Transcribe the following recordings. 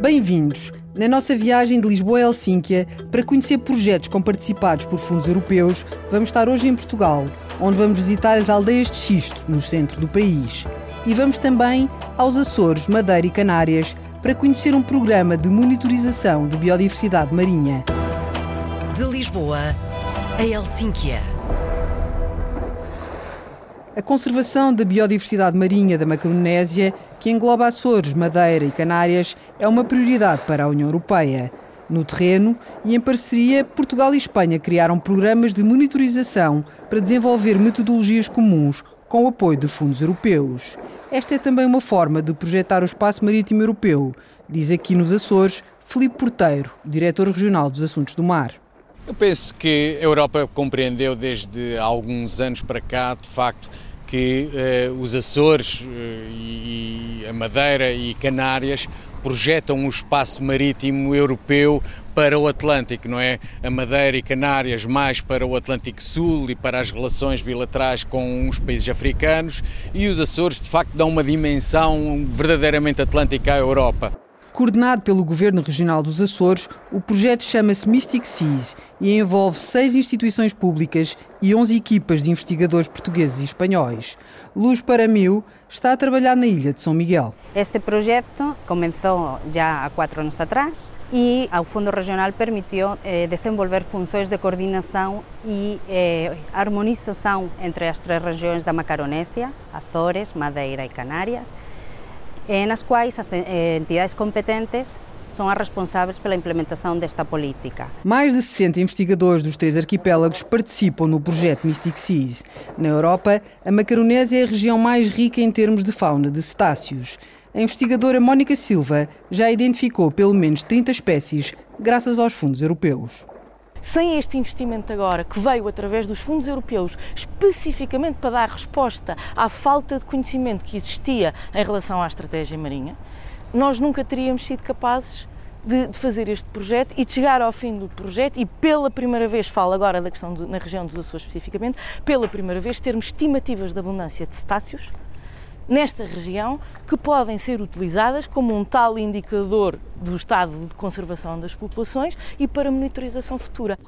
Bem-vindos! Na nossa viagem de Lisboa a Helsínquia, para conhecer projetos com participados por fundos europeus, vamos estar hoje em Portugal, onde vamos visitar as aldeias de Xisto, no centro do país. E vamos também aos Açores, Madeira e Canárias, para conhecer um programa de monitorização de biodiversidade marinha. De Lisboa a Helsínquia. A conservação da biodiversidade marinha da Macaronésia, que engloba Açores, Madeira e Canárias, é uma prioridade para a União Europeia. No terreno e em parceria, Portugal e Espanha criaram programas de monitorização para desenvolver metodologias comuns com o apoio de fundos europeus. Esta é também uma forma de projetar o espaço marítimo europeu, diz aqui nos Açores Filipe Porteiro, diretor regional dos Assuntos do Mar. Eu penso que a Europa compreendeu desde alguns anos para cá, de facto, que eh, os Açores eh, e a Madeira e Canárias projetam um espaço marítimo europeu para o Atlântico, não é? A Madeira e Canárias mais para o Atlântico Sul e para as relações bilaterais com os países africanos e os Açores de facto dão uma dimensão verdadeiramente atlântica à Europa. Coordenado pelo Governo Regional dos Açores, o projeto chama-se Mystic Seas e envolve seis instituições públicas e 11 equipas de investigadores portugueses e espanhóis. Luz para Mil está a trabalhar na ilha de São Miguel. Este projeto começou já há quatro anos atrás e o Fundo Regional permitiu eh, desenvolver funções de coordenação e eh, harmonização entre as três regiões da Macaronésia, Açores, Madeira e Canárias, nas quais as eh, entidades competentes são as responsáveis pela implementação desta política. Mais de 60 investigadores dos três arquipélagos participam no projeto Mystic Seas. Na Europa, a Macaronésia é a região mais rica em termos de fauna de cetáceos. A investigadora Mónica Silva já identificou pelo menos 30 espécies graças aos fundos europeus. Sem este investimento agora, que veio através dos fundos europeus, especificamente para dar resposta à falta de conhecimento que existia em relação à estratégia marinha, nós nunca teríamos sido capazes de, de, fazer este projeto e de chegar ao fim do projeto e pela primeira vez, falo agora da questão na região dos Açores especificamente, pela primeira vez termos estimativas de abundância de cetáceos nesta região que podem ser utilizadas como um tal indicador do estado de conservação das populações e para monitorização futura.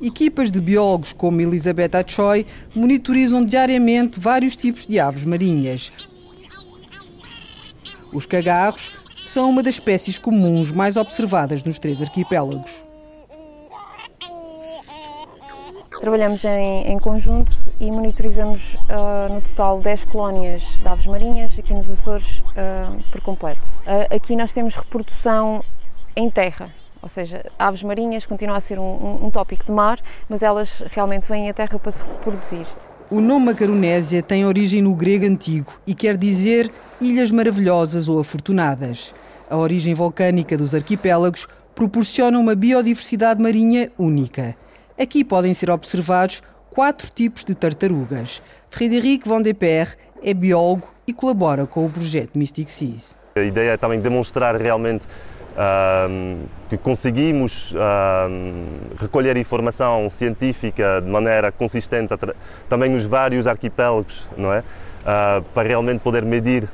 Equipas de biólogos como Elizabeth Choi monitorizam diariamente vários tipos de aves marinhas. Os cagarros são uma das espécies comuns mais observadas nos três arquipélagos. Trabalhamos em, em conjunto e monitorizamos uh, no total 10 colónias de aves marinhas aqui nos Açores uh, por completo. Uh, aqui nós temos reprodução em terra, ou seja, aves marinhas continua a ser um, um, um tópico de mar, mas elas realmente vêm à terra para se reproduzir. O nome Macaronésia tem origem no grego antigo e quer dizer ilhas maravilhosas ou afortunadas. A origem volcânica dos arquipélagos proporciona uma biodiversidade marinha única. Aqui podem ser observados quatro tipos de tartarugas. Frederic van de Per é biólogo e colabora com o projeto Mystic Seas. A ideia é também demonstrar realmente uh, que conseguimos uh, recolher informação científica de maneira consistente também nos vários arquipélagos, não é? Uh, para realmente poder medir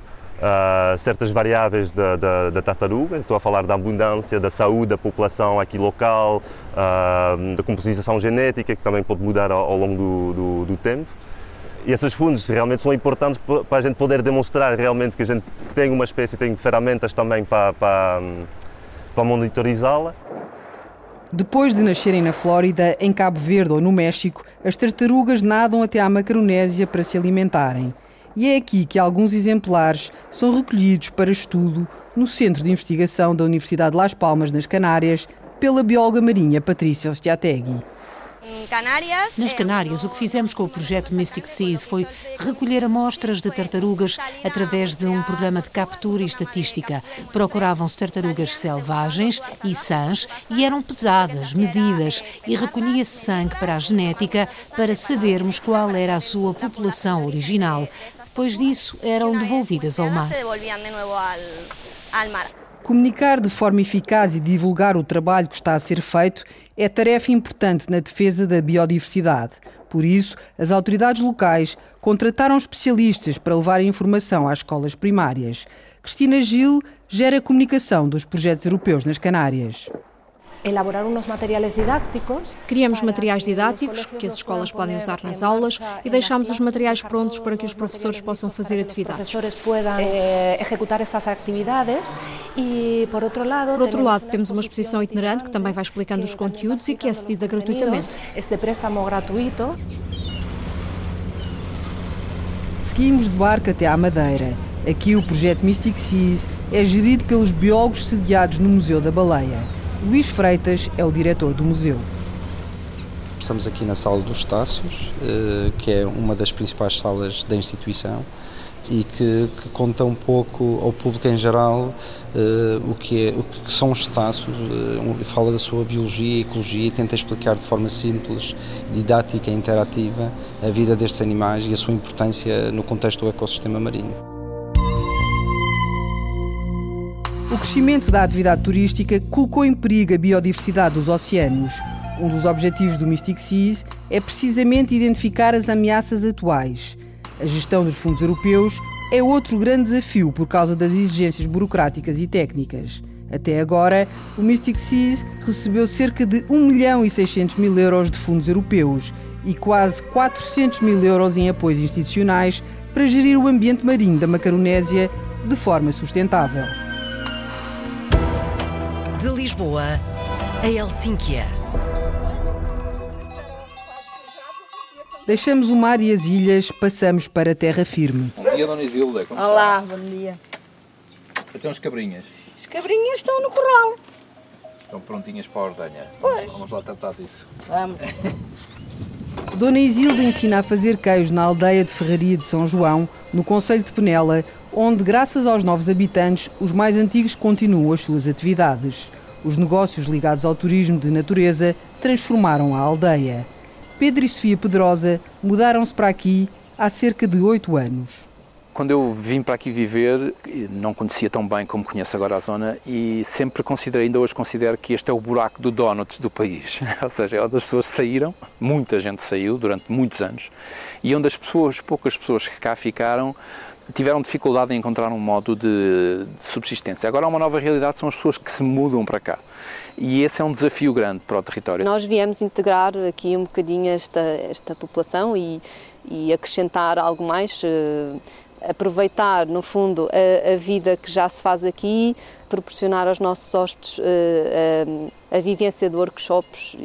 uh, certas variáveis da, da, da, tartaruga. Estou a falar da abundância, da saúde da população aqui local, uh, da composição genética, que também pode mudar ao, ao longo do, do, do, tempo. E esses fundos realmente são importantes para a gente poder demonstrar realmente que a gente tem uma espécie, tem ferramentas também para, para, para monitorizá-la. Depois de nascerem na Flórida, em Cabo Verde ou no México, as tartarugas nadam até à Macaronésia para se alimentarem. E é aqui que alguns exemplares são recolhidos para estudo no Centro de Investigação da Universidade de Las Palmas, nas Canárias, pela bióloga marinha Patrícia Ostiategui. Nas Canárias, o que fizemos com o projeto Mystic Seas foi recolher amostras de tartarugas através de um programa de captura e estatística. Procuravam-se tartarugas selvagens e sãs e eram pesadas, medidas e recolhia-se sangue para a genética para sabermos qual era a sua população original. Depois disso, eram devolvidas ao mar. Comunicar de forma eficaz e divulgar o trabalho que está a ser feito é tarefa importante na defesa da biodiversidade. Por isso, as autoridades locais contrataram especialistas para levar a informação às escolas primárias. Cristina Gil gera a comunicação dos projetos europeus nas Canárias Criamos materiais didáticos que as escolas podem usar nas aulas e deixamos os materiais prontos para que os professores possam fazer atividades. Os professores possam executar estas atividades por outro lado, por outro lado temos uma exposição itinerante que também vai explicando os conteúdos e que é cedida gratuitamente. Este préstamo gratuito. Seguimos de barco até à Madeira. Aqui o projeto Mystic Seas é gerido pelos biólogos sediados no Museu da Baleia. Luís Freitas é o diretor do museu. Estamos aqui na Sala dos Taços, eh, que é uma das principais salas da instituição e que, que conta um pouco ao público em geral uh, o, que é, o que são os taços, uh, fala da sua biologia e ecologia e tenta explicar de forma simples, didática e interativa a vida destes animais e a sua importância no contexto do ecossistema marinho. O crescimento da atividade turística colocou em perigo a biodiversidade dos oceanos. Um dos objetivos do Mystic Seas é precisamente identificar as ameaças atuais. A gestão dos fundos europeus é outro grande desafio por causa das exigências burocráticas e técnicas. Até agora, o Mystic Seas recebeu cerca de 1 milhão e 600 mil euros de fundos europeus e quase 400 mil euros em apoios institucionais para gerir o ambiente marinho da Macaronésia de forma sustentável. De Lisboa a Helsínquia. Deixamos o mar e as ilhas, passamos para a terra firme. Bom dia, Dona Isilda. Como Olá, está? bom dia. Então as cabrinhas? As cabrinhas estão no corral. Estão prontinhas para a ordenha. Pois. Vamos lá tratar disso. Vamos. Dona Isilda ensina a fazer queijo na aldeia de Ferraria de São João, no Conselho de Penela, onde, graças aos novos habitantes, os mais antigos continuam as suas atividades. Os negócios ligados ao turismo de natureza transformaram a aldeia. Pedro e Sofia Pedrosa mudaram-se para aqui há cerca de oito anos. Quando eu vim para aqui viver, não conhecia tão bem como conheço agora a zona e sempre considerei, ainda hoje considero que este é o buraco do donut do país. Ou seja, é onde as pessoas saíram, muita gente saiu durante muitos anos, e onde as pessoas, poucas pessoas que cá ficaram, tiveram dificuldade em encontrar um modo de, de, subsistência. Agora há uma nova realidade, são as pessoas que se mudam para cá. E esse é um desafio grande para o território. Nós viemos integrar aqui um bocadinho esta, esta população e, e acrescentar algo mais, uh, aproveitar, no fundo, a, a, vida que já se faz aqui, proporcionar aos nossos hóspedes uh, a, a, vivência de workshops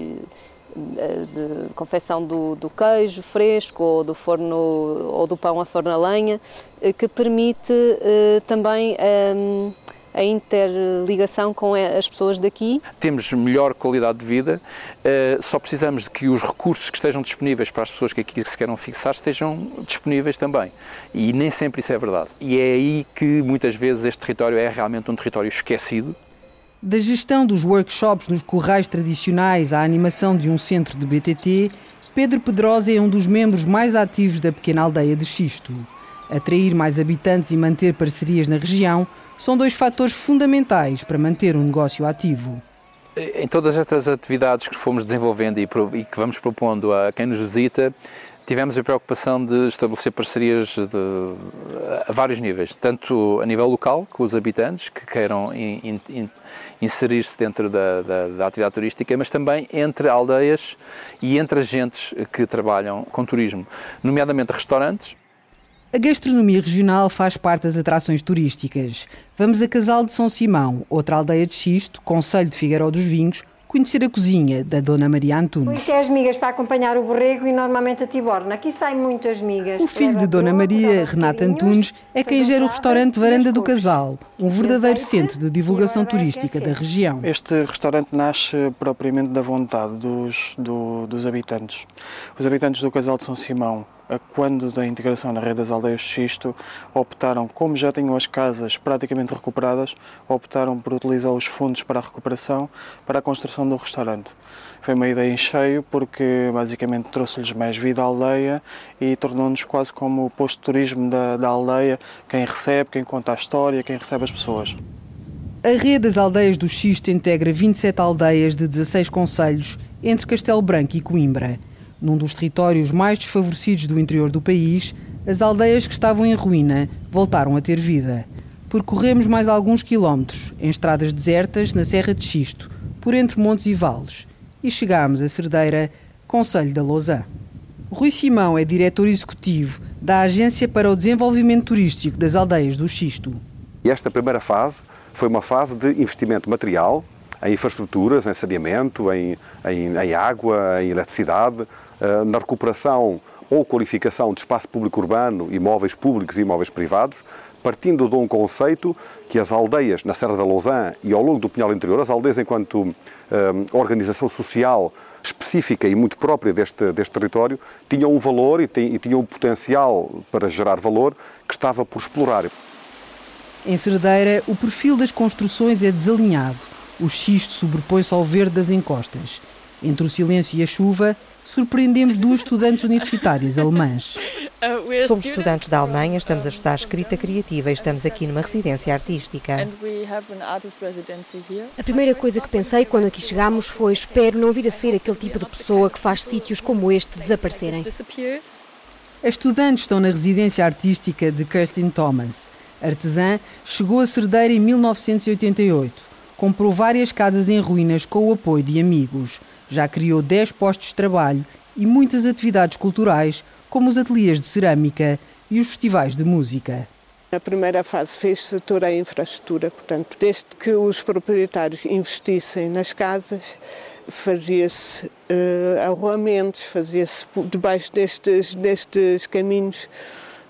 de confecção do, do, queijo fresco ou do forno ou do pão a forno a lenha, eh, que permite uh, também um, a interligação com as pessoas daqui. Temos melhor qualidade de vida, uh, só precisamos de que os recursos que estejam disponíveis para as pessoas que aqui se queiram fixar estejam disponíveis também. E nem sempre isso é verdade. E é aí que muitas vezes este território é realmente um território esquecido da gestão dos workshops nos corrais tradicionais à animação de um centro de BTT, Pedro Pedrosa é um dos membros mais ativos da pequena aldeia de Xisto. Atrair mais habitantes e manter parcerias na região são dois fatores fundamentais para manter um negócio ativo. Em todas estas atividades que fomos desenvolvendo e que vamos propondo a quem nos visita, tivemos a preocupação de estabelecer parcerias de, a vários níveis, tanto a nível local, com os habitantes que queiram in, in, inserir-se dentro da, da, da, atividade turística, mas também entre aldeias e entre agentes que trabalham com turismo, nomeadamente restaurantes. A gastronomia regional faz parte das atrações turísticas. Vamos a Casal de São Simão, outra aldeia de Xisto, Conselho de Figueiró dos Vinhos, conhecer a cozinha da Dona Maria Antunes. Isto é as migas para acompanhar o borrego e normalmente a tiborna. Aqui saem muitas migas. O filho de Dona Maria, Renata Antunes, é quem gera o restaurante Varanda do Casal, um verdadeiro centro de divulgação turística da região. Este restaurante nasce propriamente da vontade dos, do, dos habitantes. Os habitantes do Casal de São Simão quando da integração na rede das aldeias de xisto, optaram, como já tinham as casas praticamente recuperadas, optaram por utilizar os fundos para a recuperação para a construção do restaurante. Foi uma ideia em cheio porque basicamente trouxe-lhes mais vida à aldeia e tornou-nos quase como o posto de turismo da, da aldeia, quem recebe, quem conta a história, quem recebe as pessoas. A rede das aldeias do Xisto integra 27 aldeias de 16 conselhos entre Castelo Branco e Coimbra. Num dos territórios mais desfavorecidos do interior do país, as aldeias que estavam em ruína voltaram a ter vida. Percorremos mais alguns quilómetros, em estradas desertas, na Serra de Xisto, por entre montes e vales, e chegámos a Cerdeira, Conselho da Lousã. Rui Simão é diretor executivo da Agência para o Desenvolvimento Turístico das Aldeias do Xisto. Esta primeira fase foi uma fase de investimento material em infraestruturas, em saneamento, em, em, em água, em eletricidade, na recuperação ou qualificação de espaço público urbano, imóveis públicos e imóveis privados, partindo de um conceito que as aldeias na Serra da Lousã e ao longo do Pinhal Interior, as aldeias enquanto uh, organização social específica e muito própria deste, deste território, tinham um valor e, tem, e tinham um potencial para gerar valor que estava por explorar. Em Cerdeira, o perfil das construções é desalinhado. O xisto sobrepõe-se ao verde das encostas. Entre o silêncio e a chuva, surpreendemos duas estudantes universitárias alemãs. Somos estudantes da Alemanha, estamos a estudar escrita criativa e estamos aqui numa residência artística. A primeira coisa que pensei quando aqui chegámos foi: espero não vir a ser aquele tipo de pessoa que faz sítios como este desaparecerem. As estudantes estão na residência artística de Kirsten Thomas. Artesã, chegou a Cerdeira em 1988. Comprou várias casas em ruínas com o apoio de amigos. Já criou 10 postos de trabalho e muitas atividades culturais, como os ateliês de cerâmica e os festivais de música. Na primeira fase fez-se toda a infraestrutura, portanto, desde que os proprietários investissem nas casas, fazia-se uh, arruamentos, fazia-se debaixo destes, destes caminhos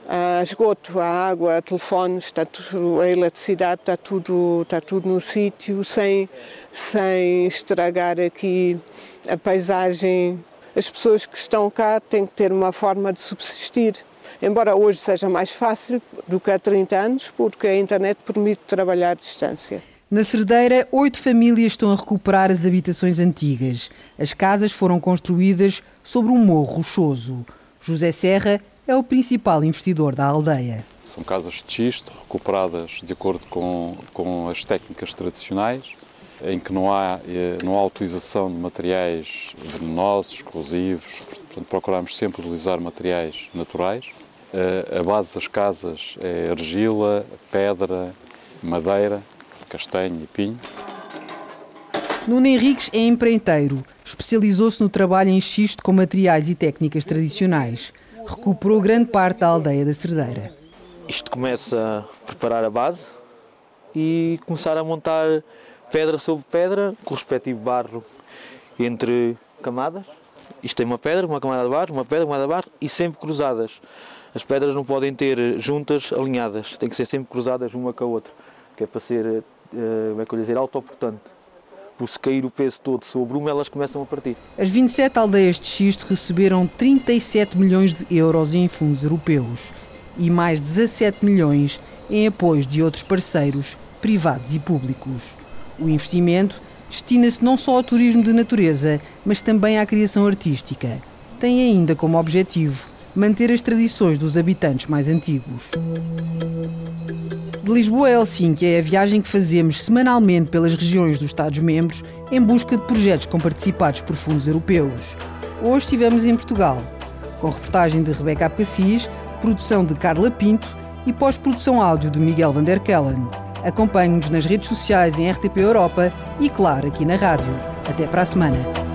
a esgoto, a água, a telefones, está tudo, a eletricidade, está tudo, está tudo no sítio, sem, sem estragar aqui a paisagem. As pessoas que estão cá têm que ter uma forma de subsistir. Embora hoje seja mais fácil do que há 30 anos, porque a internet permite trabalhar à distância. Na Cerdeira, oito famílias estão a recuperar as habitações antigas. As casas foram construídas sobre um morro rochoso. José Serra é o principal investidor da aldeia. São casas de xisto recuperadas de acordo com, com as técnicas tradicionais, em que não há, eh, não há utilização de materiais venenosos, corrosivos, portanto procuramos sempre utilizar materiais naturais. Eh, a base das casas é argila, pedra, madeira, castanho e pinho. Nuno Henriques é empreiteiro. Especializou-se no trabalho em xisto com materiais e técnicas tradicionais recuperou grande parte da aldeia da Cerdeira. Isto começa a preparar a base e começar a montar pedra sobre pedra, com o respectivo barro entre camadas. Isto tem uma pedra, uma camada de barro, uma pedra, uma camada de barro e sempre cruzadas. As pedras não podem ter juntas alinhadas, têm que ser sempre cruzadas uma com a outra, que é para ser, uh, como é que eu dizer, autoportante por se cair o peso todo sobre uma, elas começam a partir. As 27 aldeias de xisto receberam 37 milhões de euros em fundos europeus e mais 17 milhões em apoios de outros parceiros, privados e públicos. O investimento destina-se não só ao turismo de natureza, mas também à criação artística. Tem ainda como objetivo manter as tradições dos habitantes mais antigos. De Lisboa a Helsinki é a viagem que fazemos semanalmente pelas regiões dos Estados-membros em busca de projetos comparticipados por fundos europeus. Hoje estivemos em Portugal, com reportagem de Rebeca Abcacis, produção de Carla Pinto e pós-produção áudio de Miguel Van der Kellen. Acompanhe-nos nas redes sociais em RTP Europa e, claro, aqui na rádio. Até para a semana.